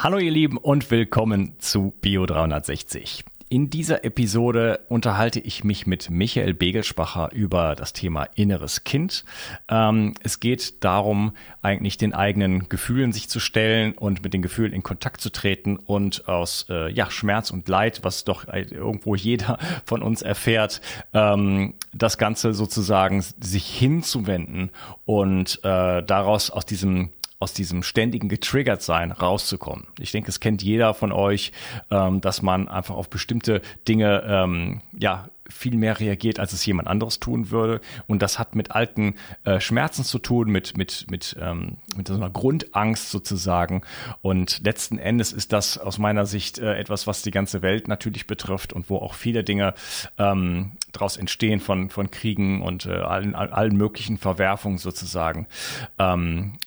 Hallo ihr Lieben und willkommen zu Bio 360. In dieser Episode unterhalte ich mich mit Michael Begelspacher über das Thema inneres Kind. Ähm, es geht darum, eigentlich den eigenen Gefühlen sich zu stellen und mit den Gefühlen in Kontakt zu treten und aus äh, ja, Schmerz und Leid, was doch irgendwo jeder von uns erfährt, ähm, das Ganze sozusagen sich hinzuwenden und äh, daraus aus diesem aus diesem ständigen getriggert sein rauszukommen. Ich denke, es kennt jeder von euch, ähm, dass man einfach auf bestimmte Dinge ähm, ja viel mehr reagiert, als es jemand anderes tun würde. Und das hat mit alten äh, Schmerzen zu tun, mit mit mit ähm, mit so einer Grundangst sozusagen. Und letzten Endes ist das aus meiner Sicht äh, etwas, was die ganze Welt natürlich betrifft und wo auch viele Dinge ähm, daraus entstehen von von Kriegen und äh, allen allen möglichen Verwerfungen sozusagen. Ähm,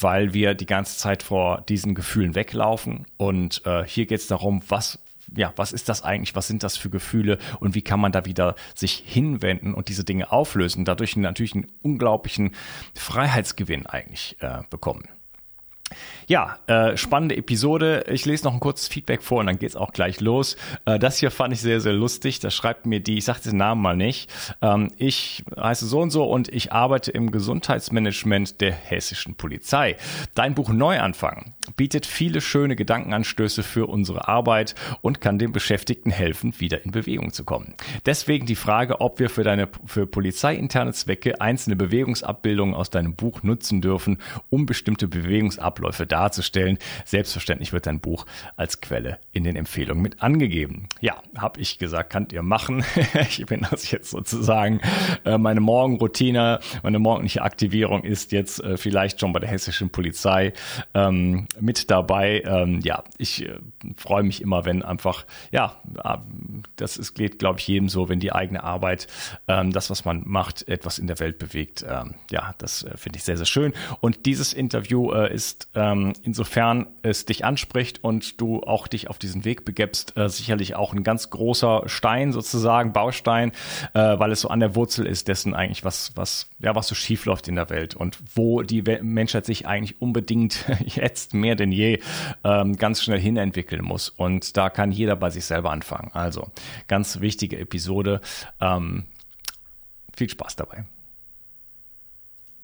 weil wir die ganze Zeit vor diesen Gefühlen weglaufen. Und äh, hier geht es darum, was ja, was ist das eigentlich? Was sind das für Gefühle und wie kann man da wieder sich hinwenden und diese Dinge auflösen? Dadurch natürlich einen unglaublichen Freiheitsgewinn eigentlich äh, bekommen. Ja, äh, spannende Episode. Ich lese noch ein kurzes Feedback vor und dann geht's auch gleich los. Äh, das hier fand ich sehr, sehr lustig. Da schreibt mir die, ich sage den Namen mal nicht. Ähm, ich heiße so und so und ich arbeite im Gesundheitsmanagement der hessischen Polizei. Dein Buch Neuanfang bietet viele schöne Gedankenanstöße für unsere Arbeit und kann den Beschäftigten helfen, wieder in Bewegung zu kommen. Deswegen die Frage, ob wir für deine für polizeiinterne Zwecke einzelne Bewegungsabbildungen aus deinem Buch nutzen dürfen, um bestimmte Bewegungsabläufe darzustellen. Selbstverständlich wird dein Buch als Quelle in den Empfehlungen mit angegeben. Ja, habe ich gesagt, könnt ihr machen. ich bin das jetzt sozusagen äh, meine Morgenroutine, meine morgendliche Aktivierung ist jetzt äh, vielleicht schon bei der hessischen Polizei ähm, mit dabei. Ähm, ja, ich äh, freue mich immer, wenn einfach, ja, äh, das ist, geht, glaube ich, jedem so, wenn die eigene Arbeit, ähm, das, was man macht, etwas in der Welt bewegt. Ähm, ja, das finde ich sehr, sehr schön. Und dieses Interview ist ähm, insofern es dich anspricht und du auch dich auf diesen Weg begibst, äh, sicherlich auch ein ganz großer Stein sozusagen, Baustein, äh, weil es so an der Wurzel ist dessen eigentlich, was, was, ja, was so schief läuft in der Welt und wo die Menschheit sich eigentlich unbedingt jetzt mehr denn je ähm, ganz schnell hinentwickeln muss. Und da kann jeder bei sich selber anfangen. Also ganz wichtige Episode. Ähm, viel Spaß dabei.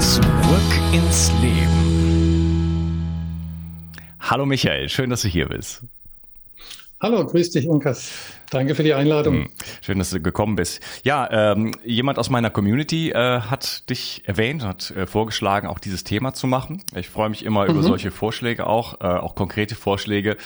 Zurück ins Leben. Hallo Michael, schön, dass du hier bist. Hallo, grüß dich, Unkas. Danke für die Einladung. Hm, schön, dass du gekommen bist. Ja, ähm, jemand aus meiner Community äh, hat dich erwähnt, hat äh, vorgeschlagen, auch dieses Thema zu machen. Ich freue mich immer mhm. über solche Vorschläge auch, äh, auch konkrete Vorschläge,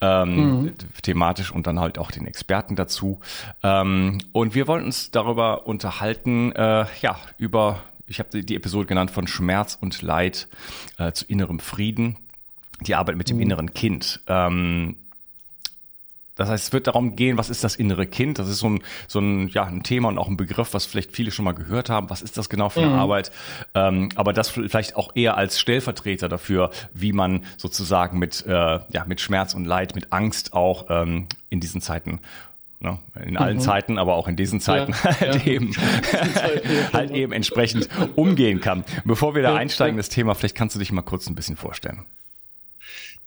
ähm, mhm. thematisch und dann halt auch den Experten dazu. Ähm, und wir wollten uns darüber unterhalten, äh, ja, über, ich habe die Episode genannt, von Schmerz und Leid äh, zu innerem Frieden, die Arbeit mit dem mhm. inneren Kind. Ähm, das heißt, es wird darum gehen, was ist das innere Kind? Das ist so ein, so ein, ja, ein Thema und auch ein Begriff, was vielleicht viele schon mal gehört haben. Was ist das genau für eine mhm. Arbeit? Ähm, aber das vielleicht auch eher als Stellvertreter dafür, wie man sozusagen mit, äh, ja, mit Schmerz und Leid, mit Angst auch ähm, in diesen Zeiten Ne? In allen mhm. Zeiten, aber auch in diesen Zeiten ja, halt, ja. Eben, halt eben entsprechend umgehen kann. Bevor wir da einsteigen, das Thema, vielleicht kannst du dich mal kurz ein bisschen vorstellen.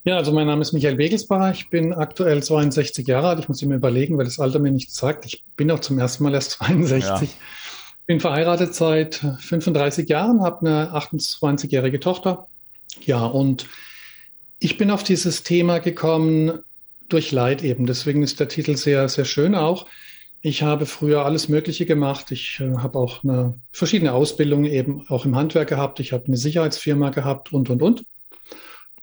Ja, also mein Name ist Michael Wegelsbacher. Ich bin aktuell 62 Jahre alt. Ich muss mir überlegen, weil das Alter mir nichts sagt. Ich bin auch zum ersten Mal erst 62. Ja. Bin verheiratet seit 35 Jahren, habe eine 28-jährige Tochter. Ja, und ich bin auf dieses Thema gekommen durch Leid eben. Deswegen ist der Titel sehr, sehr schön auch. Ich habe früher alles Mögliche gemacht. Ich äh, habe auch eine, verschiedene Ausbildungen eben auch im Handwerk gehabt. Ich habe eine Sicherheitsfirma gehabt und, und, und.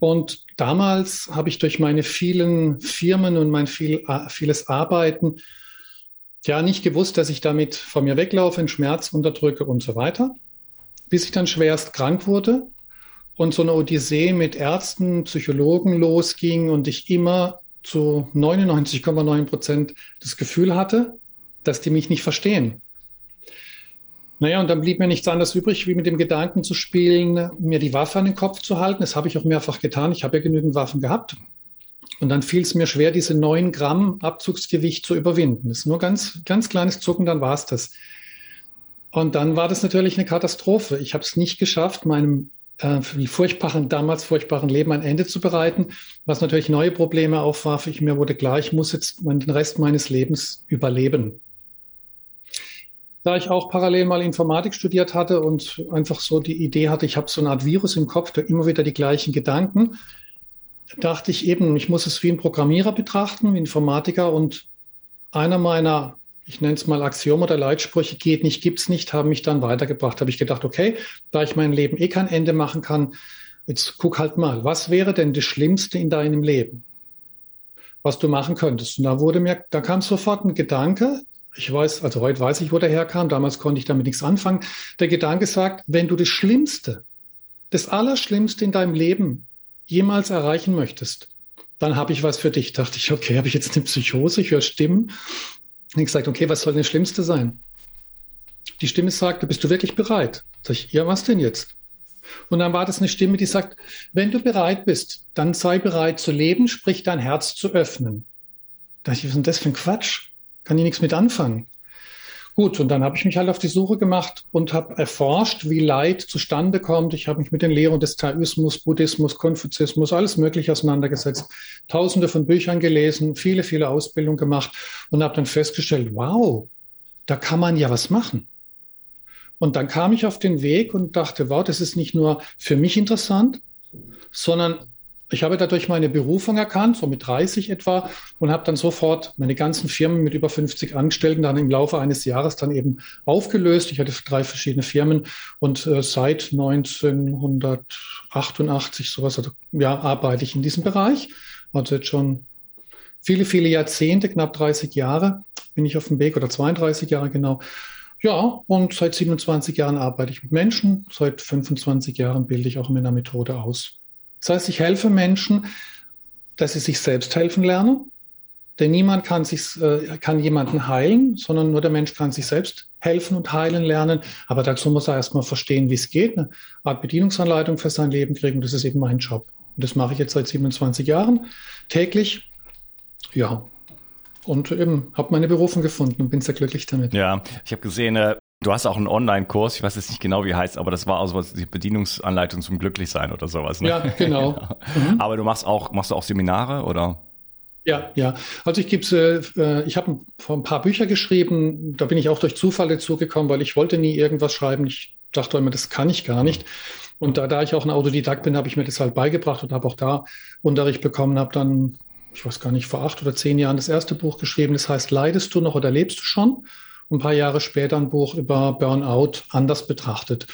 Und damals habe ich durch meine vielen Firmen und mein viel, vieles Arbeiten ja nicht gewusst, dass ich damit von mir weglaufe, einen Schmerz unterdrücke und so weiter, bis ich dann schwerst krank wurde und so eine Odyssee mit Ärzten, Psychologen losging und ich immer zu 99,9 Prozent das Gefühl hatte, dass die mich nicht verstehen. Naja, und dann blieb mir nichts anderes übrig, wie mit dem Gedanken zu spielen, mir die Waffe an den Kopf zu halten. Das habe ich auch mehrfach getan. Ich habe ja genügend Waffen gehabt. Und dann fiel es mir schwer, diese neun Gramm Abzugsgewicht zu überwinden. Das ist nur ganz, ganz kleines Zucken, dann war es das. Und dann war das natürlich eine Katastrophe. Ich habe es nicht geschafft, meinem äh, furchtbaren, damals furchtbaren Leben ein Ende zu bereiten, was natürlich neue Probleme aufwarf. Ich, mir wurde klar, ich muss jetzt den Rest meines Lebens überleben da ich auch parallel mal Informatik studiert hatte und einfach so die Idee hatte, ich habe so eine Art Virus im Kopf, der immer wieder die gleichen Gedanken, dachte ich eben, ich muss es wie ein Programmierer betrachten, wie ein Informatiker und einer meiner, ich nenne es mal Axiom oder Leitsprüche, geht nicht, gibt's nicht, haben mich dann weitergebracht. Habe ich gedacht, okay, da ich mein Leben eh kein Ende machen kann, jetzt guck halt mal, was wäre denn das Schlimmste in deinem Leben? was du machen könntest. Und da wurde mir, da kam sofort ein Gedanke, ich weiß, also heute weiß ich, wo der herkam. Damals konnte ich damit nichts anfangen. Der Gedanke sagt, wenn du das Schlimmste, das Allerschlimmste in deinem Leben jemals erreichen möchtest, dann habe ich was für dich. Dachte ich, okay, habe ich jetzt eine Psychose? Ich höre Stimmen. Und ich gesagt, okay, was soll denn das Schlimmste sein? Die Stimme sagte, bist du wirklich bereit? Sag ich, ja, was denn jetzt? Und dann war das eine Stimme, die sagt, wenn du bereit bist, dann sei bereit zu leben, sprich dein Herz zu öffnen. Da dachte ich, was ist denn das für ein Quatsch? kann ich nichts mit anfangen. Gut, und dann habe ich mich halt auf die Suche gemacht und habe erforscht, wie Leid zustande kommt. Ich habe mich mit den Lehren des Taoismus, Buddhismus, Konfuzismus, alles Mögliche auseinandergesetzt, tausende von Büchern gelesen, viele, viele Ausbildungen gemacht und habe dann festgestellt, wow, da kann man ja was machen. Und dann kam ich auf den Weg und dachte, wow, das ist nicht nur für mich interessant, sondern ich habe dadurch meine Berufung erkannt, so mit 30 etwa, und habe dann sofort meine ganzen Firmen mit über 50 Angestellten dann im Laufe eines Jahres dann eben aufgelöst. Ich hatte drei verschiedene Firmen und äh, seit 1988 sowas, also ja, arbeite ich in diesem Bereich. Also jetzt schon viele, viele Jahrzehnte, knapp 30 Jahre bin ich auf dem Weg oder 32 Jahre genau. Ja, und seit 27 Jahren arbeite ich mit Menschen. Seit 25 Jahren bilde ich auch mit einer Methode aus. Das heißt, ich helfe Menschen, dass sie sich selbst helfen lernen. Denn niemand kann, sich, äh, kann jemanden heilen, sondern nur der Mensch kann sich selbst helfen und heilen lernen. Aber dazu muss er erstmal verstehen, wie es geht, eine Art Bedienungsanleitung für sein Leben kriegen. Das ist eben mein Job. Und das mache ich jetzt seit 27 Jahren täglich. Ja, und eben habe meine Berufung gefunden und bin sehr glücklich damit. Ja, ich habe gesehen, äh, Du hast auch einen Online-Kurs, ich weiß jetzt nicht genau, wie heißt, aber das war auch sowas, die Bedienungsanleitung zum Glücklichsein oder sowas. Ne? Ja, genau. genau. Mhm. Aber du machst auch, machst du auch Seminare oder? Ja, ja. Also ich gebe, äh, ich habe vor ein paar Bücher geschrieben. Da bin ich auch durch Zufall dazu gekommen, weil ich wollte nie irgendwas schreiben. Ich dachte immer, das kann ich gar nicht. Und da, da ich auch ein Autodidakt bin, habe ich mir das halt beigebracht und habe auch da Unterricht bekommen, habe dann ich weiß gar nicht, vor acht oder zehn Jahren das erste Buch geschrieben. Das heißt, leidest du noch oder lebst du schon? Ein paar Jahre später ein Buch über Burnout anders betrachtet.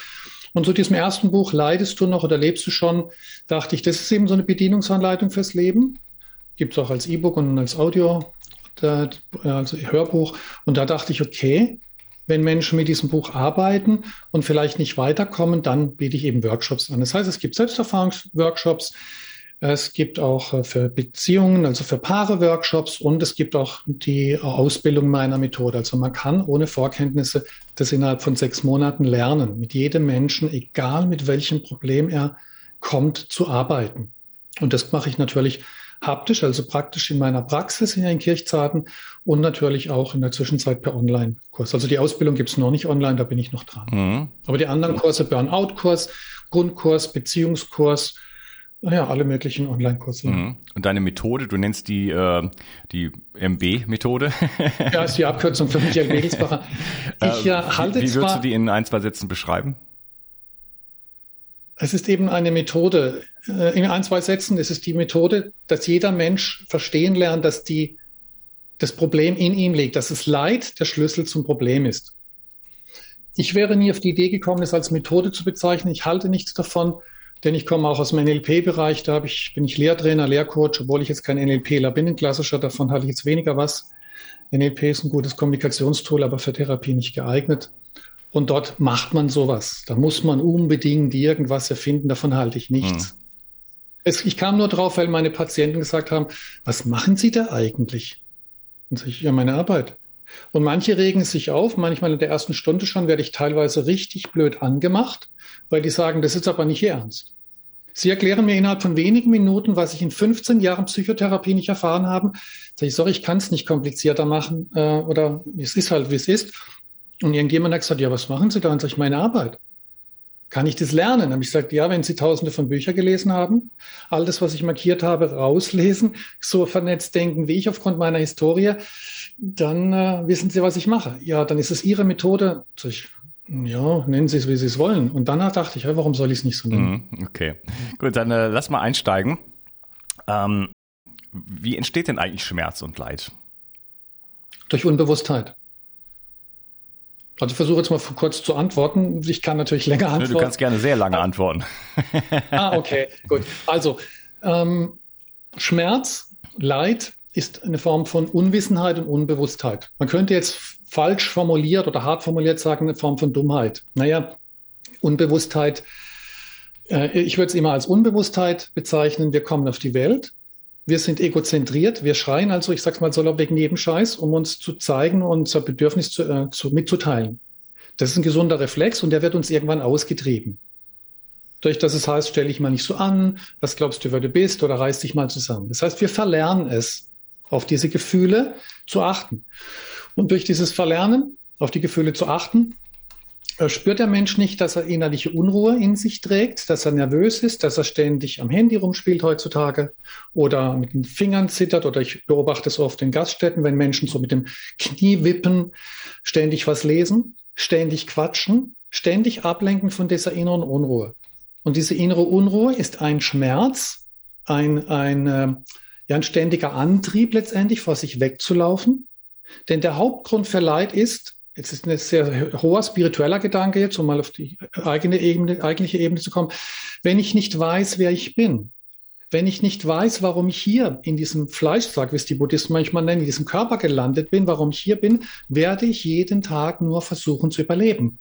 Und zu diesem ersten Buch, Leidest du noch oder lebst du schon, dachte ich, das ist eben so eine Bedienungsanleitung fürs Leben. Gibt es auch als E-Book und als Audio, also Hörbuch. Und da dachte ich, okay, wenn Menschen mit diesem Buch arbeiten und vielleicht nicht weiterkommen, dann biete ich eben Workshops an. Das heißt, es gibt Selbsterfahrungsworkshops, es gibt auch äh, für Beziehungen, also für Paare Workshops und es gibt auch die Ausbildung meiner Methode. Also man kann ohne Vorkenntnisse das innerhalb von sechs Monaten lernen, mit jedem Menschen, egal mit welchem Problem er kommt, zu arbeiten. Und das mache ich natürlich haptisch, also praktisch in meiner Praxis in den Kirchzarten und natürlich auch in der Zwischenzeit per Online-Kurs. Also die Ausbildung gibt es noch nicht online, da bin ich noch dran. Mhm. Aber die anderen Kurse, Burnout-Kurs, Grundkurs, Beziehungskurs, ja, alle möglichen Online-Kurse. Mhm. Und deine Methode, du nennst die, äh, die MB-Methode? ja, ist die Abkürzung für Michael Wegelsbacher. Ich äh, halte wie, wie würdest du die in ein, zwei Sätzen beschreiben? Es ist eben eine Methode. Äh, in ein, zwei Sätzen ist es die Methode, dass jeder Mensch verstehen lernt, dass die, das Problem in ihm liegt, dass das Leid der Schlüssel zum Problem ist. Ich wäre nie auf die Idee gekommen, es als Methode zu bezeichnen. Ich halte nichts davon, denn ich komme auch aus dem NLP-Bereich. Da ich, bin ich Lehrtrainer, Lehrcoach, obwohl ich jetzt kein NLPler bin, ein klassischer. Davon halte ich jetzt weniger was. NLP ist ein gutes Kommunikationstool, aber für Therapie nicht geeignet. Und dort macht man sowas. Da muss man unbedingt irgendwas erfinden. Davon halte ich nichts. Hm. Es, ich kam nur drauf, weil meine Patienten gesagt haben, was machen Sie da eigentlich? Und sage ich, ja, meine Arbeit. Und manche regen sich auf. Manchmal in der ersten Stunde schon werde ich teilweise richtig blöd angemacht, weil die sagen, das ist aber nicht Ihr Ernst. Sie erklären mir innerhalb von wenigen Minuten, was ich in 15 Jahren Psychotherapie nicht erfahren habe. Sag ich, sorry, ich kann es nicht komplizierter machen äh, oder es ist halt, wie es ist. Und irgendjemand hat gesagt, ja, was machen Sie da? Und sage ich, meine Arbeit. Kann ich das lernen? Dann ich gesagt, ja, wenn Sie tausende von Büchern gelesen haben, all das, was ich markiert habe, rauslesen, so vernetzt denken wie ich aufgrund meiner Historie, dann äh, wissen Sie, was ich mache. Ja, dann ist es Ihre Methode. Sag ich, ja, nennen Sie es, wie Sie es wollen. Und danach dachte ich, ja, warum soll ich es nicht so nennen? Mhm, okay, gut, dann äh, lass mal einsteigen. Ähm, wie entsteht denn eigentlich Schmerz und Leid? Durch Unbewusstheit. Also ich versuche jetzt mal kurz zu antworten. Ich kann natürlich länger antworten. Du kannst gerne sehr lange antworten. ah, okay, gut. Also ähm, Schmerz, Leid ist eine Form von Unwissenheit und Unbewusstheit. Man könnte jetzt falsch formuliert oder hart formuliert sagen, eine Form von Dummheit. Naja, Unbewusstheit, äh, ich würde es immer als Unbewusstheit bezeichnen. Wir kommen auf die Welt wir sind egozentriert, wir schreien also, ich sag's mal salopp, wegen jedem Scheiß, um uns zu zeigen und unser Bedürfnis zu, äh, zu, mitzuteilen. Das ist ein gesunder Reflex und der wird uns irgendwann ausgetrieben. Durch das es heißt, stell dich mal nicht so an, was glaubst du, wer du bist oder reiß dich mal zusammen. Das heißt, wir verlernen es, auf diese Gefühle zu achten. Und durch dieses Verlernen, auf die Gefühle zu achten, äh, spürt der Mensch nicht, dass er innerliche Unruhe in sich trägt, dass er nervös ist, dass er ständig am Handy rumspielt heutzutage oder mit den Fingern zittert oder ich beobachte es oft in Gaststätten, wenn Menschen so mit dem Knie wippen, ständig was lesen, ständig quatschen, ständig ablenken von dieser inneren Unruhe. Und diese innere Unruhe ist ein Schmerz, ein, ein, äh, ja, ein ständiger Antrieb letztendlich, vor sich wegzulaufen. Denn der Hauptgrund für Leid ist, Jetzt ist ein sehr hoher spiritueller Gedanke jetzt, um mal auf die eigene Ebene, eigentliche Ebene zu kommen. Wenn ich nicht weiß, wer ich bin, wenn ich nicht weiß, warum ich hier in diesem Fleischsack, wie es die Buddhisten manchmal nennen, in diesem Körper gelandet bin, warum ich hier bin, werde ich jeden Tag nur versuchen zu überleben.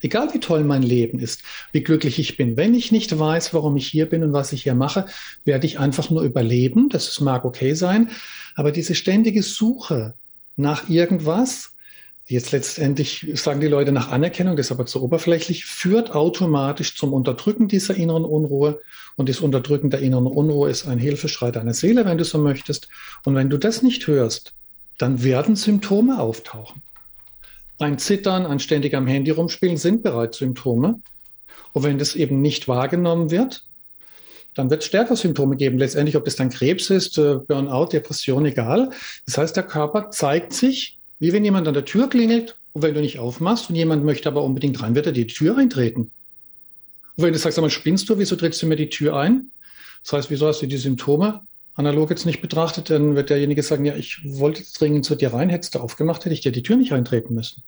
Egal wie toll mein Leben ist, wie glücklich ich bin. Wenn ich nicht weiß, warum ich hier bin und was ich hier mache, werde ich einfach nur überleben. Das mag okay sein. Aber diese ständige Suche nach irgendwas, Jetzt letztendlich sagen die Leute nach Anerkennung, das ist aber zu oberflächlich, führt automatisch zum Unterdrücken dieser inneren Unruhe. Und das Unterdrücken der inneren Unruhe ist ein Hilfeschrei deiner Seele, wenn du so möchtest. Und wenn du das nicht hörst, dann werden Symptome auftauchen. Ein Zittern, ein ständig am Handy rumspielen sind bereits Symptome. Und wenn das eben nicht wahrgenommen wird, dann wird es stärker Symptome geben. Letztendlich, ob das dann Krebs ist, äh, Burnout, Depression, egal. Das heißt, der Körper zeigt sich wie wenn jemand an der Tür klingelt und wenn du nicht aufmachst und jemand möchte aber unbedingt rein, wird er die Tür eintreten. Und wenn du sagst, sag mal, spinnst du, wieso trittst du mir die Tür ein? Das heißt, wieso hast du die Symptome? analog jetzt nicht betrachtet, dann wird derjenige sagen, ja, ich wollte dringend zu dir rein, hättest du aufgemacht, hätte ich dir die Tür nicht eintreten müssen.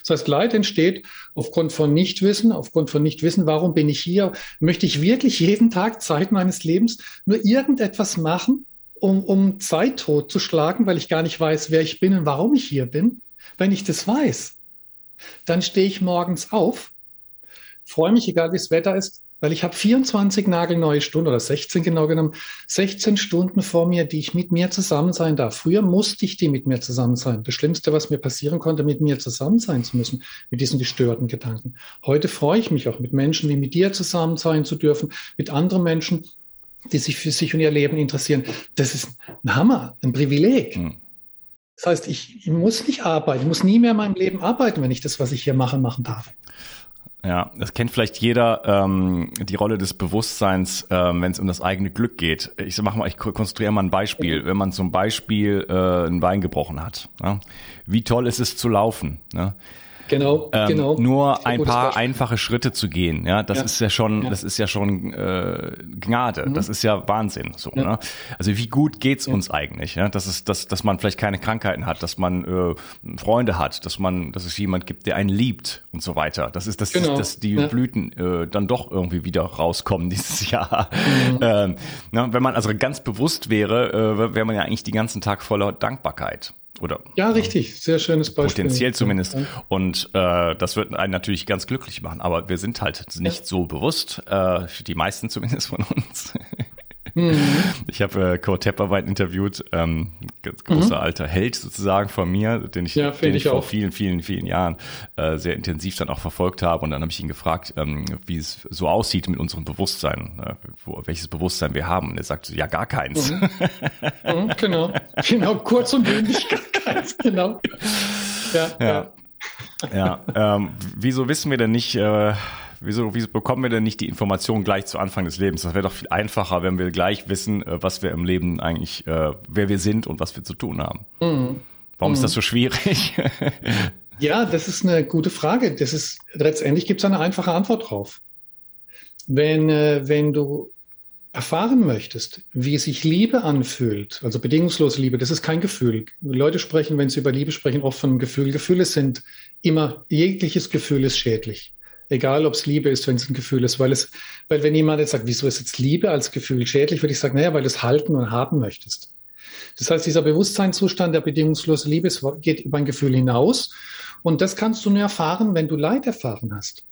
Das heißt, Leid entsteht aufgrund von Nichtwissen, aufgrund von Nichtwissen, warum bin ich hier? Möchte ich wirklich jeden Tag Zeit meines Lebens nur irgendetwas machen, um, um Zeit totzuschlagen, weil ich gar nicht weiß, wer ich bin und warum ich hier bin? Wenn ich das weiß, dann stehe ich morgens auf, freue mich, egal wie das Wetter ist, weil ich habe 24 nagelneue Stunden oder 16 genau genommen, 16 Stunden vor mir, die ich mit mir zusammen sein darf. Früher musste ich die mit mir zusammen sein. Das Schlimmste, was mir passieren konnte, mit mir zusammen sein zu müssen, mit diesen gestörten Gedanken. Heute freue ich mich auch mit Menschen wie mit dir zusammen sein zu dürfen, mit anderen Menschen, die sich für sich und ihr Leben interessieren. Das ist ein Hammer, ein Privileg. Hm. Das heißt, ich, ich muss nicht arbeiten, ich muss nie mehr in meinem Leben arbeiten, wenn ich das, was ich hier mache, machen darf. Ja, das kennt vielleicht jeder, ähm, die Rolle des Bewusstseins, ähm, wenn es um das eigene Glück geht. Ich mach mal, ich konstruiere mal ein Beispiel. Wenn man zum Beispiel äh, ein Bein gebrochen hat, ja? wie toll ist es zu laufen? Ne? Genau, ähm, genau. Nur ein paar einfache Schritte zu gehen, ja, das ja. ist ja schon, ja. das ist ja schon äh, Gnade, mhm. das ist ja Wahnsinn. So, ja. ne? Also wie gut geht's uns eigentlich? Ja? Dass es, dass, dass man vielleicht keine Krankheiten hat, dass man äh, Freunde hat, dass man, dass es jemand gibt, der einen liebt und so weiter. Das ist, dass, genau. dass die Blüten äh, dann doch irgendwie wieder rauskommen dieses Jahr. Mhm. Ähm, ne? Wenn man also ganz bewusst wäre, äh, wäre man ja eigentlich den ganzen Tag voller Dankbarkeit. Oder, ja, richtig. Sehr schönes Beispiel. Potenziell zumindest. Und äh, das wird einen natürlich ganz glücklich machen. Aber wir sind halt nicht ja. so bewusst, äh, die meisten zumindest von uns. Mhm. Ich habe äh, Kurt Tepperwein interviewt, ähm, ganz großer mhm. alter Held sozusagen von mir, den ich, ja, den ich, ich vor vielen, vielen, vielen Jahren äh, sehr intensiv dann auch verfolgt habe. Und dann habe ich ihn gefragt, ähm, wie es so aussieht mit unserem Bewusstsein, äh, wo, welches Bewusstsein wir haben. Und er sagt, ja, gar keins. Mhm. mhm, genau, genau, kurz und bündig, gar keins, genau. Ja, ja. ja. ja ähm, wieso wissen wir denn nicht, äh, wieso, wieso bekommen wir denn nicht die Informationen gleich zu Anfang des Lebens? Das wäre doch viel einfacher, wenn wir gleich wissen, äh, was wir im Leben eigentlich, äh, wer wir sind und was wir zu tun haben. Mhm. Warum mhm. ist das so schwierig? ja, das ist eine gute Frage. Das ist, letztendlich gibt es eine einfache Antwort drauf. Wenn, äh, wenn du erfahren möchtest, wie sich Liebe anfühlt, also bedingungslose Liebe, das ist kein Gefühl. Leute sprechen, wenn sie über Liebe sprechen, oft von Gefühl. Gefühle sind immer, jegliches Gefühl ist schädlich. Egal, ob es Liebe ist, wenn es ein Gefühl ist. Weil es, weil wenn jemand jetzt sagt, wieso ist jetzt Liebe als Gefühl schädlich, würde ich sagen, naja, weil du es halten und haben möchtest. Das heißt, dieser Bewusstseinszustand der bedingungslosen Liebe geht über ein Gefühl hinaus. Und das kannst du nur erfahren, wenn du Leid erfahren hast.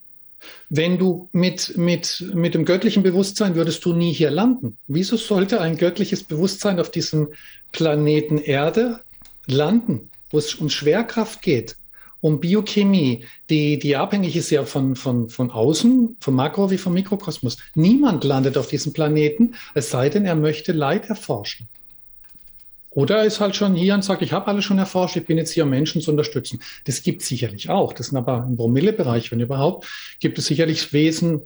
Wenn du mit, mit, mit dem göttlichen Bewusstsein würdest du nie hier landen. Wieso sollte ein göttliches Bewusstsein auf diesem Planeten Erde landen, wo es um Schwerkraft geht? Um Biochemie, die, die abhängig ist ja von, von, von außen, vom Makro wie vom Mikrokosmos. Niemand landet auf diesem Planeten, es sei denn, er möchte Leid erforschen. Oder er ist halt schon hier und sagt, ich habe alles schon erforscht, ich bin jetzt hier, um Menschen zu unterstützen. Das gibt es sicherlich auch. Das sind aber im Promillebereich, wenn überhaupt, gibt es sicherlich Wesen,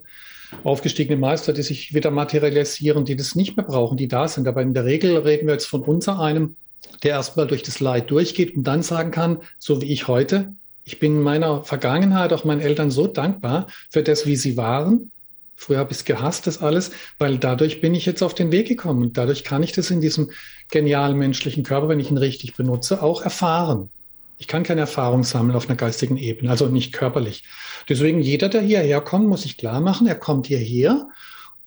aufgestiegene Meister, die sich wieder materialisieren, die das nicht mehr brauchen, die da sind. Aber in der Regel reden wir jetzt von unser einem, der erstmal durch das Leid durchgeht und dann sagen kann, so wie ich heute, ich bin meiner Vergangenheit auch meinen Eltern so dankbar für das, wie sie waren. Früher habe ich es gehasst, das alles, weil dadurch bin ich jetzt auf den Weg gekommen. Und dadurch kann ich das in diesem genialen menschlichen Körper, wenn ich ihn richtig benutze, auch erfahren. Ich kann keine Erfahrung sammeln auf einer geistigen Ebene, also nicht körperlich. Deswegen jeder, der hierher kommt, muss sich klar machen, er kommt hierher,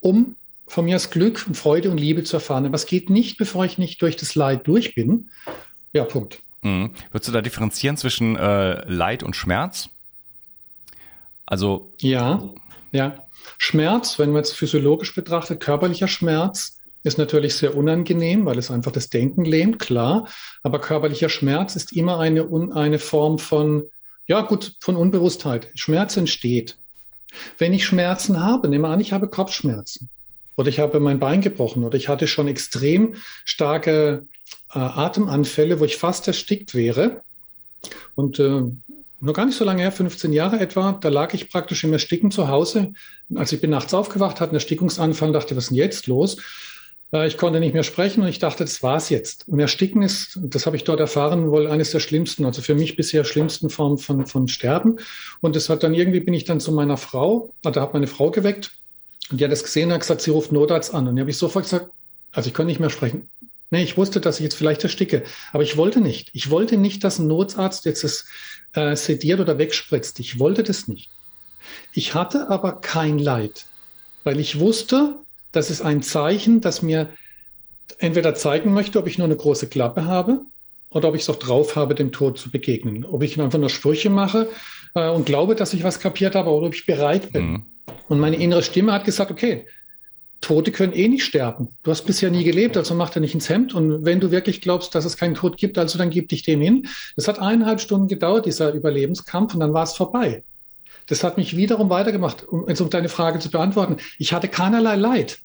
um von mir das Glück und Freude und Liebe zu erfahren. Aber es geht nicht, bevor ich nicht durch das Leid durch bin. Ja, Punkt. Mhm. Würdest du da differenzieren zwischen äh, Leid und Schmerz? Also. Ja, ja. Schmerz, wenn man es physiologisch betrachtet, körperlicher Schmerz ist natürlich sehr unangenehm, weil es einfach das Denken lähmt, klar. Aber körperlicher Schmerz ist immer eine, eine Form von, ja gut, von Unbewusstheit. Schmerz entsteht. Wenn ich Schmerzen habe, nehme an, ich habe Kopfschmerzen oder ich habe mein Bein gebrochen oder ich hatte schon extrem starke äh, Atemanfälle, wo ich fast erstickt wäre. Und äh, nur gar nicht so lange her, 15 Jahre etwa, da lag ich praktisch im Ersticken zu Hause. Als ich bin nachts aufgewacht, hatte einen Erstickungsanfall, dachte, was ist denn jetzt los? Äh, ich konnte nicht mehr sprechen und ich dachte, das war's jetzt. Und Ersticken ist, das habe ich dort erfahren, wohl eines der schlimmsten, also für mich bisher schlimmsten Formen von, von Sterben. Und das hat dann irgendwie, bin ich dann zu meiner Frau, da hat meine Frau geweckt und die hat das gesehen und hat gesagt, sie ruft Notarzt an. Und die habe ich sofort gesagt, Also ich konnte nicht mehr sprechen. Nee, ich wusste, dass ich jetzt vielleicht ersticke, aber ich wollte nicht. Ich wollte nicht, dass ein Notarzt jetzt es äh, sediert oder wegspritzt. Ich wollte das nicht. Ich hatte aber kein Leid, weil ich wusste, das ist ein Zeichen, das mir entweder zeigen möchte, ob ich nur eine große Klappe habe oder ob ich es auch drauf habe, dem Tod zu begegnen. Ob ich einfach nur Sprüche mache äh, und glaube, dass ich was kapiert habe oder ob ich bereit bin. Mhm. Und meine innere Stimme hat gesagt, okay, Tote können eh nicht sterben. Du hast bisher nie gelebt, also mach dir nicht ins Hemd. Und wenn du wirklich glaubst, dass es keinen Tod gibt, also dann gib dich dem hin. Das hat eineinhalb Stunden gedauert, dieser Überlebenskampf, und dann war es vorbei. Das hat mich wiederum weitergemacht, um um deine Frage zu beantworten. Ich hatte keinerlei Leid.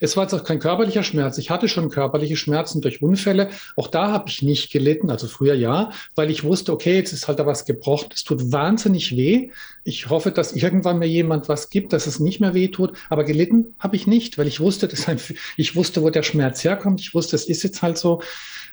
Es war jetzt auch kein körperlicher Schmerz. Ich hatte schon körperliche Schmerzen durch Unfälle. Auch da habe ich nicht gelitten, also früher ja, weil ich wusste, okay, jetzt ist halt da was gebrochen. Es tut wahnsinnig weh. Ich hoffe, dass irgendwann mir jemand was gibt, dass es nicht mehr weh tut. Aber gelitten habe ich nicht, weil ich wusste, dass ein, ich wusste, wo der Schmerz herkommt. Ich wusste, es ist jetzt halt so.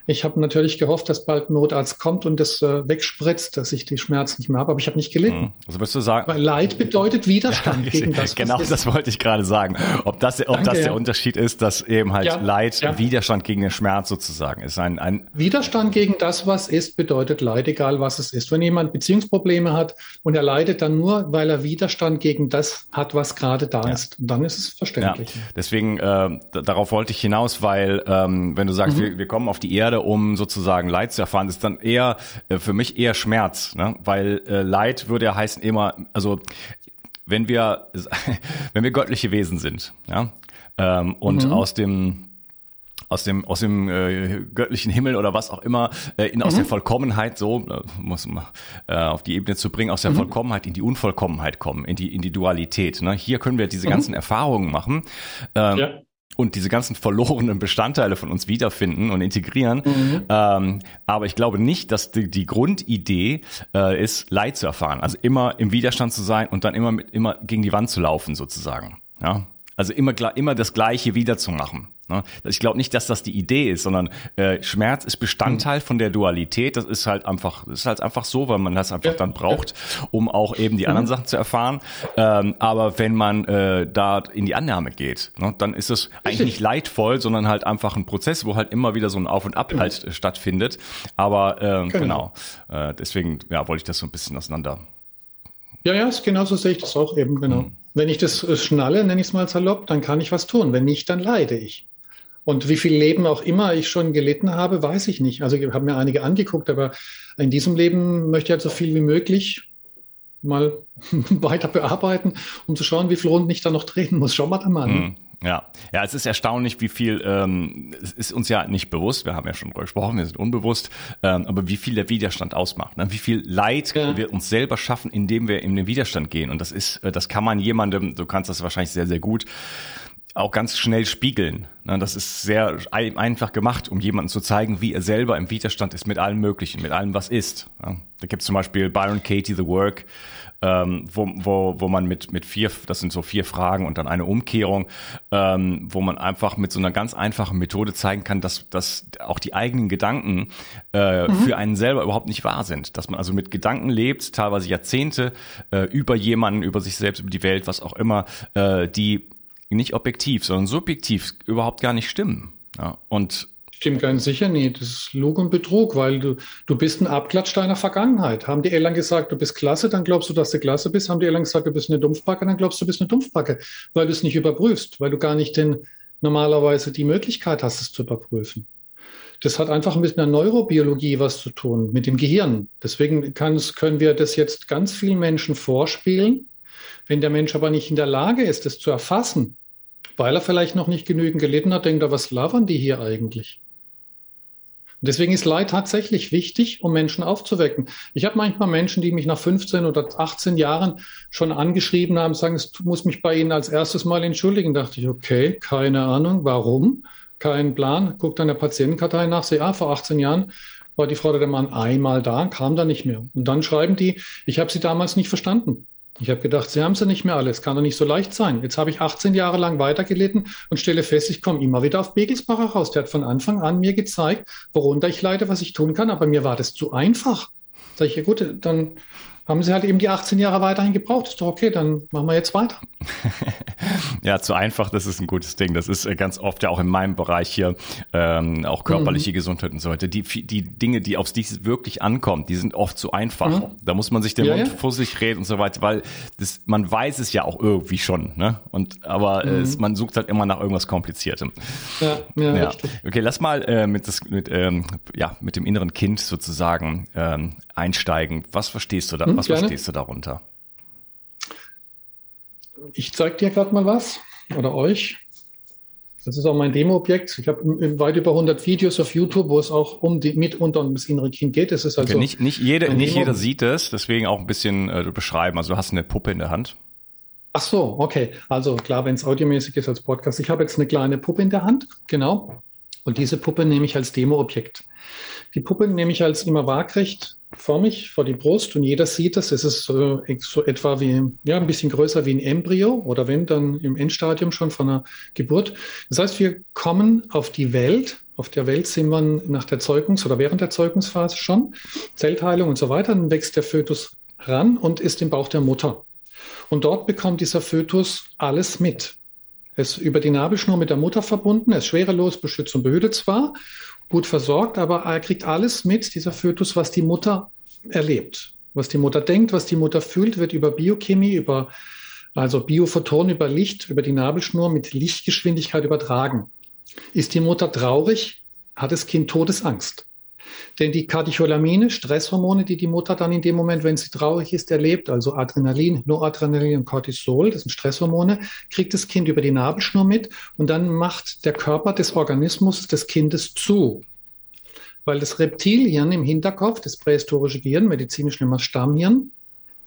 Ich habe natürlich gehofft, dass bald ein Notarzt kommt und das äh, wegspritzt, dass ich die Schmerzen nicht mehr habe, aber ich habe nicht gelitten. Mhm. Also würdest du sagen, Weil Leid bedeutet Widerstand ja, gegen das. Genau, das wollte ich gerade sagen. Ob das, ob Danke, das der ja. Unterschied ist, dass eben halt ja, Leid Widerstand gegen den Schmerz sozusagen ist. Ein, ein Widerstand gegen das, was ist, bedeutet Leid, egal was es ist. Wenn jemand Beziehungsprobleme hat und er leidet dann nur, weil er Widerstand gegen das hat, was gerade da ist, dann ist es verständlich. Deswegen äh, darauf wollte ich hinaus, weil ähm, wenn du sagst, mhm. wir, wir kommen auf die Erde Erde, um sozusagen Leid zu erfahren, ist dann eher äh, für mich eher Schmerz, ne? weil äh, Leid würde ja heißen immer, also wenn wir wenn wir göttliche Wesen sind, ja, ähm, und mhm. aus dem aus dem aus dem äh, göttlichen Himmel oder was auch immer äh, in aus mhm. der Vollkommenheit so äh, muss man äh, auf die Ebene zu bringen aus der mhm. Vollkommenheit in die Unvollkommenheit kommen in die in die Dualität ne hier können wir diese mhm. ganzen Erfahrungen machen ähm, ja und diese ganzen verlorenen Bestandteile von uns wiederfinden und integrieren. Mhm. Ähm, aber ich glaube nicht, dass die, die Grundidee äh, ist, Leid zu erfahren. Also immer im Widerstand zu sein und dann immer mit, immer gegen die Wand zu laufen sozusagen. Ja, also immer immer das Gleiche wiederzumachen. Ne? Ich glaube nicht, dass das die Idee ist, sondern äh, Schmerz ist Bestandteil von der Dualität. Das ist halt einfach, ist halt einfach so, weil man das einfach dann braucht, um auch eben die anderen mhm. Sachen zu erfahren. Ähm, aber wenn man äh, da in die Annahme geht, ne, dann ist es eigentlich nicht leidvoll, sondern halt einfach ein Prozess, wo halt immer wieder so ein Auf und Ab halt äh, stattfindet. Aber äh, genau, genau. Deswegen ja, wollte ich das so ein bisschen auseinander. Ja, ja, genauso sehe ich das auch eben, genau. Mhm. Wenn ich das schnalle, nenne ich es mal salopp, dann kann ich was tun. Wenn nicht, dann leide ich. Und wie viel Leben auch immer ich schon gelitten habe, weiß ich nicht. Also ich habe mir einige angeguckt, aber in diesem Leben möchte ich halt so viel wie möglich mal weiter bearbeiten, um zu schauen, wie viel Runden ich da noch drehen muss. Schau mal da mal an. Mhm. Ja, ja, es ist erstaunlich, wie viel, ähm, es ist uns ja nicht bewusst, wir haben ja schon darüber gesprochen, wir sind unbewusst, ähm, aber wie viel der Widerstand ausmacht, ne? wie viel Leid ja. wir uns selber schaffen, indem wir in den Widerstand gehen. Und das ist, äh, das kann man jemandem, du kannst das wahrscheinlich sehr, sehr gut, auch ganz schnell spiegeln. Das ist sehr einfach gemacht, um jemandem zu zeigen, wie er selber im Widerstand ist mit allem Möglichen, mit allem, was ist. Da gibt es zum Beispiel Byron Katie, The Work, ähm, wo, wo, wo man mit, mit vier, das sind so vier Fragen und dann eine Umkehrung, ähm, wo man einfach mit so einer ganz einfachen Methode zeigen kann, dass, dass auch die eigenen Gedanken äh, mhm. für einen selber überhaupt nicht wahr sind. Dass man also mit Gedanken lebt, teilweise Jahrzehnte, äh, über jemanden, über sich selbst, über die Welt, was auch immer, äh, die nicht objektiv, sondern subjektiv überhaupt gar nicht stimmen. Ja, und Stimmt ganz sicher nicht. Das ist Lug und Betrug, weil du, du bist ein Abklatsch deiner Vergangenheit. Haben die Eltern gesagt, du bist klasse, dann glaubst du, dass du klasse bist. Haben die Eltern gesagt, du bist eine Dumpfbacke, dann glaubst du, du bist eine Dumpfbacke, weil du es nicht überprüfst, weil du gar nicht den, normalerweise die Möglichkeit hast, es zu überprüfen. Das hat einfach mit einer Neurobiologie was zu tun, mit dem Gehirn. Deswegen können wir das jetzt ganz vielen Menschen vorspielen. Wenn der Mensch aber nicht in der Lage ist, das zu erfassen, weil er vielleicht noch nicht genügend gelitten hat, denkt er, was labern die hier eigentlich? deswegen ist Leid tatsächlich wichtig, um Menschen aufzuwecken. Ich habe manchmal Menschen, die mich nach 15 oder 18 Jahren schon angeschrieben haben, sagen, es muss mich bei Ihnen als erstes Mal entschuldigen. Da dachte ich, okay, keine Ahnung, warum? Kein Plan. Guckt an der Patientenkartei nach, sehe, ah, vor 18 Jahren war die Frau oder der Mann einmal da, kam da nicht mehr. Und dann schreiben die, ich habe sie damals nicht verstanden. Ich habe gedacht, sie haben sie nicht mehr alles, kann doch nicht so leicht sein. Jetzt habe ich 18 Jahre lang weitergelitten und stelle fest, ich komme immer wieder auf Begelsbacher raus. Der hat von Anfang an mir gezeigt, worunter ich leide, was ich tun kann, aber mir war das zu einfach. Sag ich, ja gut, dann haben sie halt eben die 18 Jahre weiterhin gebraucht. Ist doch okay, dann machen wir jetzt weiter. ja, zu einfach, das ist ein gutes Ding. Das ist äh, ganz oft ja auch in meinem Bereich hier, ähm, auch körperliche mhm. Gesundheit und so weiter. Die, die Dinge, die aufs die wirklich ankommt, die sind oft zu einfach. Mhm. Da muss man sich den ja, Mund ja. fussig reden und so weiter, weil das, man weiß es ja auch irgendwie schon. Ne? Und aber mhm. es, man sucht halt immer nach irgendwas Kompliziertem. Ja, ja, ja. Okay, lass mal äh, mit, das, mit, ähm, ja, mit dem inneren Kind sozusagen ähm, einsteigen. Was verstehst du da? Hm, was gerne. verstehst du darunter? Ich zeige dir gerade mal was oder euch. Das ist auch mein Demo-Objekt. Ich habe weit über 100 Videos auf YouTube, wo es auch um die mitunter um das innere Kind geht. Das ist also okay, nicht, nicht, jede, nicht jeder sieht es, deswegen auch ein bisschen äh, beschreiben. Also du hast eine Puppe in der Hand. Ach so, okay. Also klar, wenn es audiomäßig ist als Podcast. Ich habe jetzt eine kleine Puppe in der Hand, genau. Und diese Puppe nehme ich als Demo-Objekt. Die Puppe nehme ich als immer waagrecht vor mich, vor die Brust und jeder sieht das. Es ist so, so etwa wie, ja, ein bisschen größer wie ein Embryo oder wenn dann im Endstadium schon von einer Geburt. Das heißt, wir kommen auf die Welt. Auf der Welt sind wir nach der Zeugungs- oder während der Zeugungsphase schon. Zellteilung und so weiter. Dann wächst der Fötus ran und ist im Bauch der Mutter. Und dort bekommt dieser Fötus alles mit. Er ist über die Nabelschnur mit der Mutter verbunden, er ist schwerelos, beschützt und behütet zwar gut versorgt, aber er kriegt alles mit, dieser Fötus, was die Mutter erlebt. Was die Mutter denkt, was die Mutter fühlt, wird über Biochemie, über also Biophotonen, über Licht, über die Nabelschnur mit Lichtgeschwindigkeit übertragen. Ist die Mutter traurig, hat das Kind Todesangst. Denn die Katecholamine, Stresshormone, die die Mutter dann in dem Moment, wenn sie traurig ist, erlebt, also Adrenalin, Noradrenalin und Cortisol, das sind Stresshormone, kriegt das Kind über die Nabelschnur mit und dann macht der Körper des Organismus des Kindes zu. Weil das Reptilhirn im Hinterkopf, das prähistorische Gehirn, medizinisch nennen wir Stammhirn,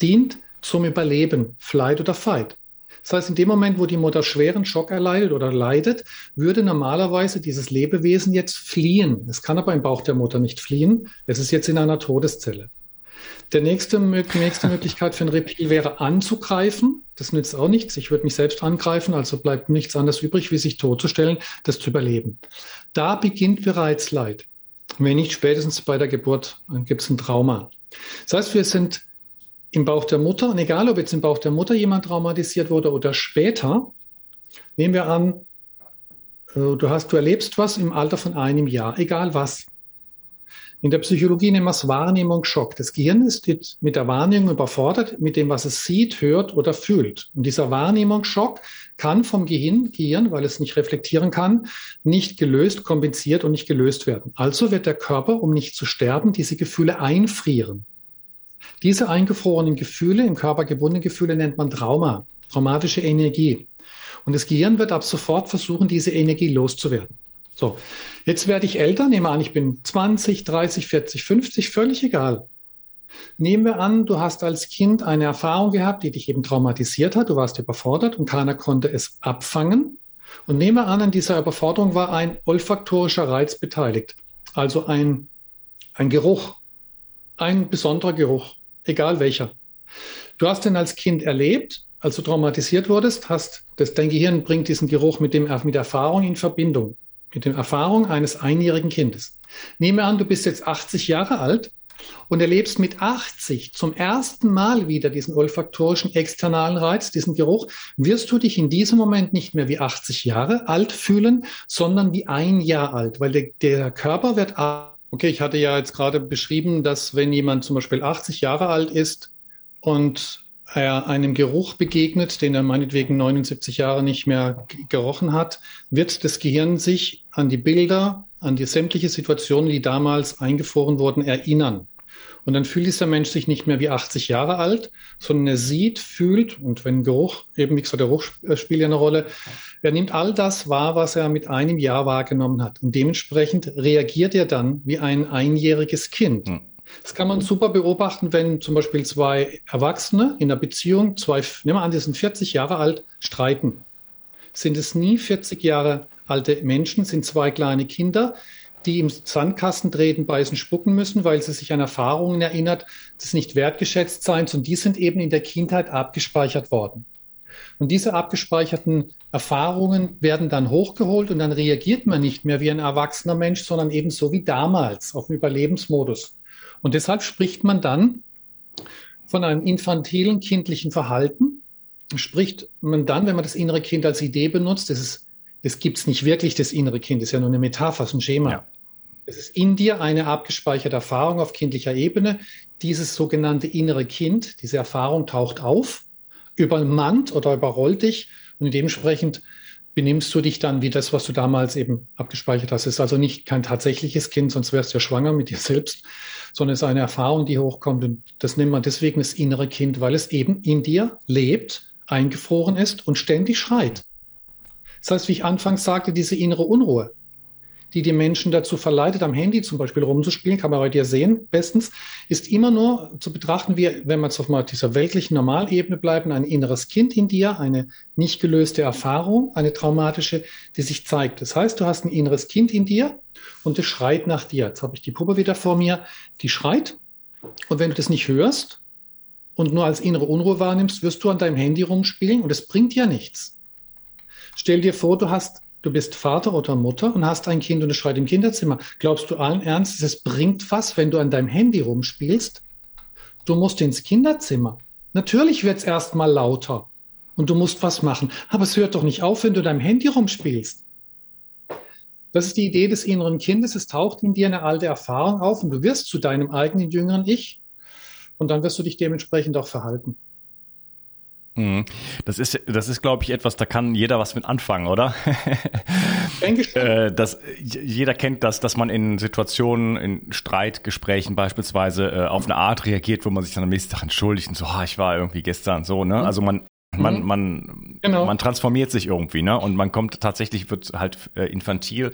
dient zum Überleben, Flight oder Fight. Das heißt, in dem Moment, wo die Mutter schweren Schock erleidet oder leidet, würde normalerweise dieses Lebewesen jetzt fliehen. Es kann aber im Bauch der Mutter nicht fliehen. Es ist jetzt in einer Todeszelle. Der nächste, die nächste Möglichkeit für ein Reptil wäre anzugreifen. Das nützt auch nichts. Ich würde mich selbst angreifen, also bleibt nichts anderes übrig, wie sich totzustellen, das zu überleben. Da beginnt bereits Leid. Wenn nicht spätestens bei der Geburt, dann gibt es ein Trauma. Das heißt, wir sind im Bauch der Mutter, und egal ob jetzt im Bauch der Mutter jemand traumatisiert wurde oder später, nehmen wir an, äh, du hast, du erlebst was im Alter von einem Jahr, egal was. In der Psychologie nennen wir es Wahrnehmungsschock. Das Gehirn ist mit der Wahrnehmung überfordert, mit dem, was es sieht, hört oder fühlt. Und dieser Wahrnehmungsschock kann vom Gehirn, Gehirn, weil es nicht reflektieren kann, nicht gelöst, kompensiert und nicht gelöst werden. Also wird der Körper, um nicht zu sterben, diese Gefühle einfrieren. Diese eingefrorenen Gefühle, im Körper gebundene Gefühle nennt man Trauma, traumatische Energie. Und das Gehirn wird ab sofort versuchen, diese Energie loszuwerden. So, jetzt werde ich älter, nehme an, ich bin 20, 30, 40, 50, völlig egal. Nehmen wir an, du hast als Kind eine Erfahrung gehabt, die dich eben traumatisiert hat, du warst überfordert und keiner konnte es abfangen. Und nehme an, an dieser Überforderung war ein olfaktorischer Reiz beteiligt, also ein, ein Geruch, ein besonderer Geruch egal welcher. Du hast den als Kind erlebt, als du traumatisiert wurdest, hast das, dein Gehirn bringt diesen Geruch mit, dem, mit Erfahrung in Verbindung, mit der Erfahrung eines einjährigen Kindes. Nehme an, du bist jetzt 80 Jahre alt und erlebst mit 80 zum ersten Mal wieder diesen olfaktorischen externalen Reiz, diesen Geruch, wirst du dich in diesem Moment nicht mehr wie 80 Jahre alt fühlen, sondern wie ein Jahr alt, weil der, der Körper wird Okay, ich hatte ja jetzt gerade beschrieben, dass wenn jemand zum Beispiel 80 Jahre alt ist und er einem Geruch begegnet, den er meinetwegen 79 Jahre nicht mehr gerochen hat, wird das Gehirn sich an die Bilder, an die sämtliche Situationen, die damals eingefroren wurden, erinnern. Und dann fühlt dieser Mensch sich nicht mehr wie 80 Jahre alt, sondern er sieht, fühlt und wenn Geruch, eben wie gesagt, der Geruch spielt ja eine Rolle, er nimmt all das wahr, was er mit einem Jahr wahrgenommen hat. Und dementsprechend reagiert er dann wie ein einjähriges Kind. Hm. Das kann man super beobachten, wenn zum Beispiel zwei Erwachsene in einer Beziehung, zwei, nehmen wir an, die sind 40 Jahre alt, streiten. Sind es nie 40 Jahre alte Menschen, sind zwei kleine Kinder, die im Sandkasten treten, beißen, spucken müssen, weil sie sich an Erfahrungen erinnert, das nicht wertgeschätzt sein, und die sind eben in der Kindheit abgespeichert worden. Und diese abgespeicherten Erfahrungen werden dann hochgeholt und dann reagiert man nicht mehr wie ein erwachsener Mensch, sondern eben so wie damals auf dem Überlebensmodus. Und deshalb spricht man dann von einem infantilen kindlichen Verhalten spricht man dann, wenn man das innere Kind als Idee benutzt, das ist, das gibt's nicht wirklich, das innere Kind, das ist ja nur eine Metapher, ein Schema. Ja. Es ist in dir eine abgespeicherte Erfahrung auf kindlicher Ebene. Dieses sogenannte innere Kind, diese Erfahrung taucht auf, übermannt oder überrollt dich und dementsprechend benimmst du dich dann wie das, was du damals eben abgespeichert hast. Es ist also nicht kein tatsächliches Kind, sonst wärst du ja schwanger mit dir selbst, sondern es ist eine Erfahrung, die hochkommt. Und das nennt man deswegen das innere Kind, weil es eben in dir lebt, eingefroren ist und ständig schreit. Das heißt, wie ich anfangs sagte, diese innere Unruhe die die Menschen dazu verleitet, am Handy zum Beispiel rumzuspielen, kann man bei dir sehen, bestens, ist immer nur zu betrachten, wie, wenn wir jetzt auf mal dieser weltlichen Normalebene bleiben, ein inneres Kind in dir, eine nicht gelöste Erfahrung, eine traumatische, die sich zeigt. Das heißt, du hast ein inneres Kind in dir und es schreit nach dir. Jetzt habe ich die Puppe wieder vor mir, die schreit. Und wenn du das nicht hörst und nur als innere Unruhe wahrnimmst, wirst du an deinem Handy rumspielen und es bringt dir nichts. Stell dir vor, du hast du bist Vater oder Mutter und hast ein Kind und es schreit im Kinderzimmer. Glaubst du allen Ernstes, es bringt was, wenn du an deinem Handy rumspielst? Du musst ins Kinderzimmer. Natürlich wird es erstmal lauter und du musst was machen. Aber es hört doch nicht auf, wenn du deinem Handy rumspielst. Das ist die Idee des inneren Kindes. Es taucht in dir eine alte Erfahrung auf und du wirst zu deinem eigenen jüngeren Ich und dann wirst du dich dementsprechend auch verhalten. Mhm. Das ist, das ist, glaube ich, etwas, da kann jeder was mit anfangen, oder? äh, das, jeder kennt das, dass man in Situationen, in Streitgesprächen beispielsweise äh, auf eine Art reagiert, wo man sich dann am nächsten Tag entschuldigt und so, ah, ich war irgendwie gestern so, ne? Mhm. Also man, man, mhm. man, genau. man transformiert sich irgendwie, ne? Und man kommt tatsächlich, wird halt äh, infantil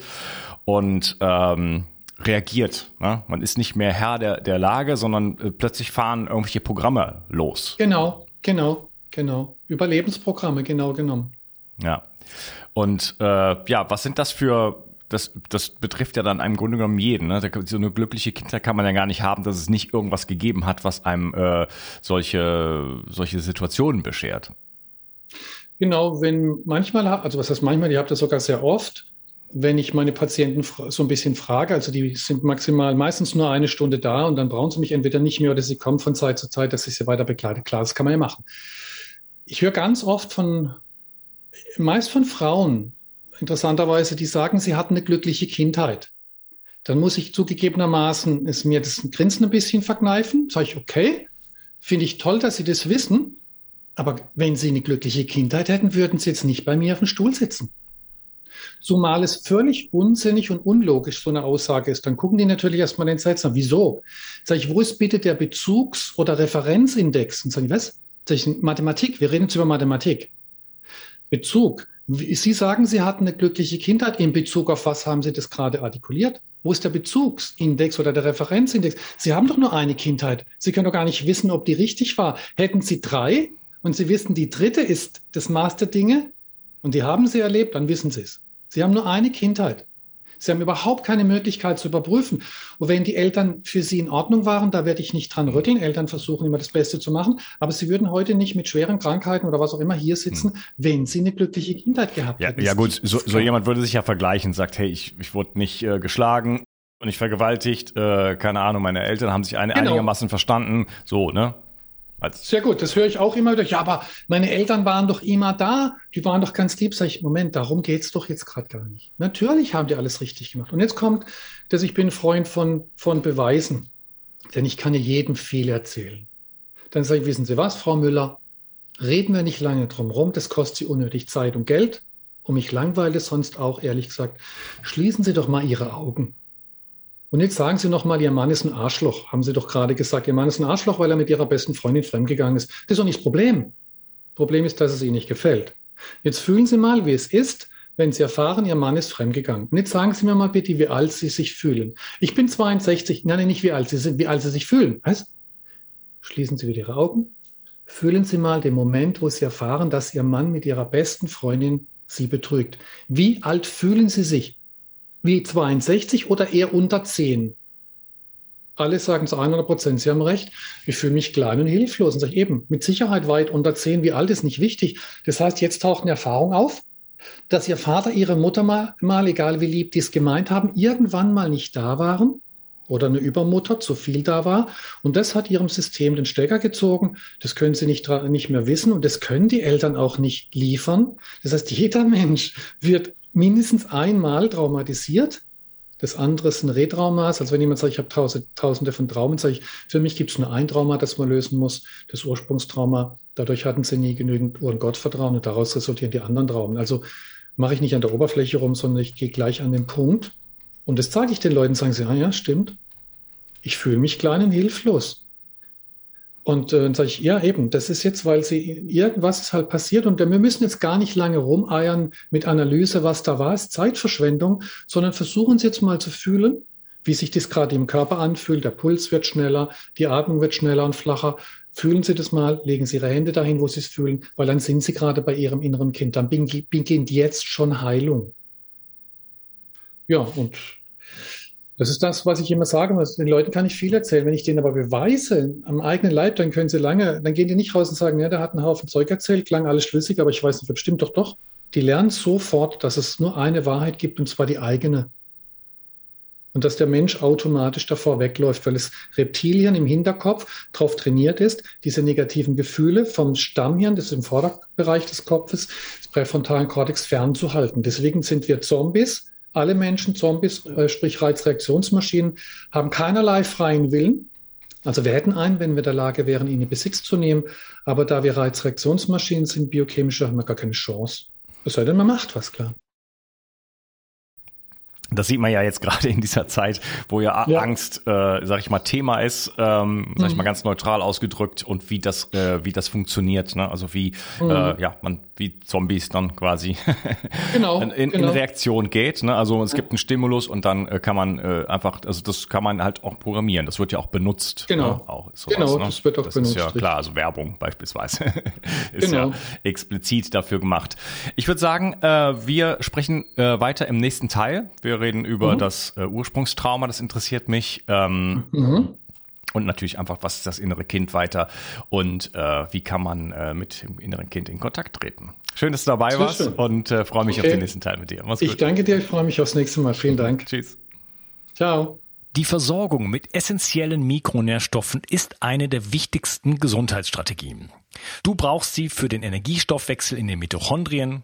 und ähm, reagiert. Ne? Man ist nicht mehr Herr der, der Lage, sondern plötzlich fahren irgendwelche Programme los. Genau, genau. Genau, Überlebensprogramme, genau genommen. Ja. Und äh, ja, was sind das für das, das betrifft ja dann im Grunde genommen jeden. Ne? So eine glückliche Kindheit kann man ja gar nicht haben, dass es nicht irgendwas gegeben hat, was einem äh, solche, solche Situationen beschert. Genau, wenn manchmal, also was heißt manchmal, ich habe das sogar sehr oft, wenn ich meine Patienten so ein bisschen frage, also die sind maximal meistens nur eine Stunde da und dann brauchen sie mich entweder nicht mehr oder sie kommen von Zeit zu Zeit, dass ich sie weiter begleite. Klar, das kann man ja machen ich höre ganz oft von, meist von Frauen, interessanterweise, die sagen, sie hatten eine glückliche Kindheit. Dann muss ich zugegebenermaßen es mir das Grinsen ein bisschen verkneifen. Sage ich, okay, finde ich toll, dass Sie das wissen. Aber wenn Sie eine glückliche Kindheit hätten, würden Sie jetzt nicht bei mir auf dem Stuhl sitzen. Zumal es völlig unsinnig und unlogisch so eine Aussage ist. Dann gucken die natürlich erstmal den Satz an. Wieso? Sag ich, wo ist bitte der Bezugs- oder Referenzindex? Und sagen die, was? Mathematik, wir reden jetzt über Mathematik. Bezug. Sie sagen, Sie hatten eine glückliche Kindheit. In Bezug auf was haben Sie das gerade artikuliert? Wo ist der Bezugsindex oder der Referenzindex? Sie haben doch nur eine Kindheit. Sie können doch gar nicht wissen, ob die richtig war. Hätten Sie drei und Sie wissen, die dritte ist das Maß der Dinge und die haben Sie erlebt, dann wissen Sie es. Sie haben nur eine Kindheit. Sie haben überhaupt keine Möglichkeit zu überprüfen. Und wenn die Eltern für Sie in Ordnung waren, da werde ich nicht dran rütteln. Eltern versuchen immer das Beste zu machen. Aber Sie würden heute nicht mit schweren Krankheiten oder was auch immer hier sitzen, hm. wenn Sie eine glückliche Kindheit gehabt ja, hätten. Ja gut, so, so jemand würde sich ja vergleichen und sagt, hey, ich, ich wurde nicht äh, geschlagen und ich vergewaltigt, äh, keine Ahnung, meine Eltern haben sich eine, genau. einigermaßen verstanden. So, ne? Als Sehr gut, das höre ich auch immer wieder. Ja, aber meine Eltern waren doch immer da, die waren doch ganz lieb. Sag ich, Moment, darum geht's doch jetzt gerade gar nicht. Natürlich haben die alles richtig gemacht. Und jetzt kommt, dass ich bin Freund von, von Beweisen. Denn ich kann ja jedem viel erzählen. Dann sage ich, wissen Sie was, Frau Müller? Reden wir nicht lange drum rum, das kostet Sie unnötig Zeit und Geld. Und mich langweilt es sonst auch, ehrlich gesagt. Schließen Sie doch mal Ihre Augen. Und jetzt sagen Sie noch mal, Ihr Mann ist ein Arschloch. Haben Sie doch gerade gesagt, Ihr Mann ist ein Arschloch, weil er mit Ihrer besten Freundin fremdgegangen ist. Das ist doch nicht das Problem. Problem ist, dass es Ihnen nicht gefällt. Jetzt fühlen Sie mal, wie es ist, wenn Sie erfahren, Ihr Mann ist fremdgegangen. Und jetzt sagen Sie mir mal bitte, wie alt Sie sich fühlen. Ich bin 62. Nein, nicht wie alt Sie sind, wie alt Sie sich fühlen. Was? Schließen Sie wieder Ihre Augen. Fühlen Sie mal den Moment, wo Sie erfahren, dass Ihr Mann mit Ihrer besten Freundin Sie betrügt. Wie alt fühlen Sie sich? Wie 62 oder eher unter 10? Alle sagen zu 100 Prozent, Sie haben recht. Ich fühle mich klein und hilflos. Und sage eben, mit Sicherheit weit unter 10, wie alt ist nicht wichtig. Das heißt, jetzt taucht eine Erfahrung auf, dass Ihr Vater, Ihre Mutter mal, mal egal wie lieb die es gemeint haben, irgendwann mal nicht da waren oder eine Übermutter zu viel da war. Und das hat ihrem System den Stecker gezogen. Das können sie nicht, nicht mehr wissen und das können die Eltern auch nicht liefern. Das heißt, jeder Mensch wird mindestens einmal traumatisiert. Das andere ein Retraumas. Also wenn jemand sagt, ich habe tausende von Traumen, sage ich, für mich gibt es nur ein Trauma, das man lösen muss, das Ursprungstrauma. Dadurch hatten sie nie genügend Uhr- und Gottvertrauen und daraus resultieren die anderen Traumen. Also mache ich nicht an der Oberfläche rum, sondern ich gehe gleich an den Punkt. Und das sage ich den Leuten, sagen sie, ah ja, stimmt. Ich fühle mich klein und hilflos. Und äh, dann sage ich, ja, eben, das ist jetzt, weil sie irgendwas ist halt passiert und wir müssen jetzt gar nicht lange rumeiern mit Analyse, was da war, ist Zeitverschwendung, sondern versuchen Sie jetzt mal zu fühlen, wie sich das gerade im Körper anfühlt. Der Puls wird schneller, die Atmung wird schneller und flacher. Fühlen Sie das mal, legen Sie Ihre Hände dahin, wo Sie es fühlen, weil dann sind Sie gerade bei Ihrem inneren Kind. Dann beginnt jetzt schon Heilung. Ja, und das ist das, was ich immer sage. Den Leuten kann ich viel erzählen. Wenn ich denen aber beweise am eigenen Leib, dann können sie lange, dann gehen die nicht raus und sagen, ja, der hat einen Haufen Zeug erzählt, klang alles schlüssig, aber ich weiß nicht, bestimmt doch doch. Die lernen sofort, dass es nur eine Wahrheit gibt, und zwar die eigene und dass der Mensch automatisch davor wegläuft, weil es Reptilien im Hinterkopf darauf trainiert ist, diese negativen Gefühle vom Stammhirn, das ist im Vorderbereich des Kopfes, des präfrontalen Kortex fernzuhalten. Deswegen sind wir Zombies. Alle Menschen Zombies, äh, sprich Reizreaktionsmaschinen, haben keinerlei freien Willen. Also wir hätten einen, wenn wir in der Lage wären, ihn in Besitz zu nehmen. Aber da wir Reizreaktionsmaschinen sind, biochemische, haben wir gar keine Chance. Es sei denn, man macht was, klar. Das sieht man ja jetzt gerade in dieser Zeit, wo ja, ja. Angst, äh, sag ich mal, Thema ist, ähm, sag ich mal mhm. ganz neutral ausgedrückt und wie das, äh, wie das funktioniert. Ne? Also wie, mhm. äh, ja, man wie Zombies dann quasi genau, in, in, genau. Reaktion geht. Ne? Also es gibt einen Stimulus und dann äh, kann man äh, einfach, also das kann man halt auch programmieren. Das wird ja auch benutzt. Genau, ne? auch sowas, genau, ne? das wird auch das benutzt. Ist ja klar, also Werbung beispielsweise ist genau. ja explizit dafür gemacht. Ich würde sagen, äh, wir sprechen äh, weiter im nächsten Teil. Wir reden über mhm. das äh, Ursprungstrauma, das interessiert mich. Ähm, mhm. Und natürlich einfach, was ist das innere Kind weiter und äh, wie kann man äh, mit dem inneren Kind in Kontakt treten. Schön, dass du dabei Sehr warst schön. und äh, freue mich okay. auf den nächsten Teil mit dir. Mach's ich gut. danke dir, ich freue mich aufs nächste Mal. Vielen Dank. Tschüss. Ciao. Die Versorgung mit essentiellen Mikronährstoffen ist eine der wichtigsten Gesundheitsstrategien. Du brauchst sie für den Energiestoffwechsel in den Mitochondrien,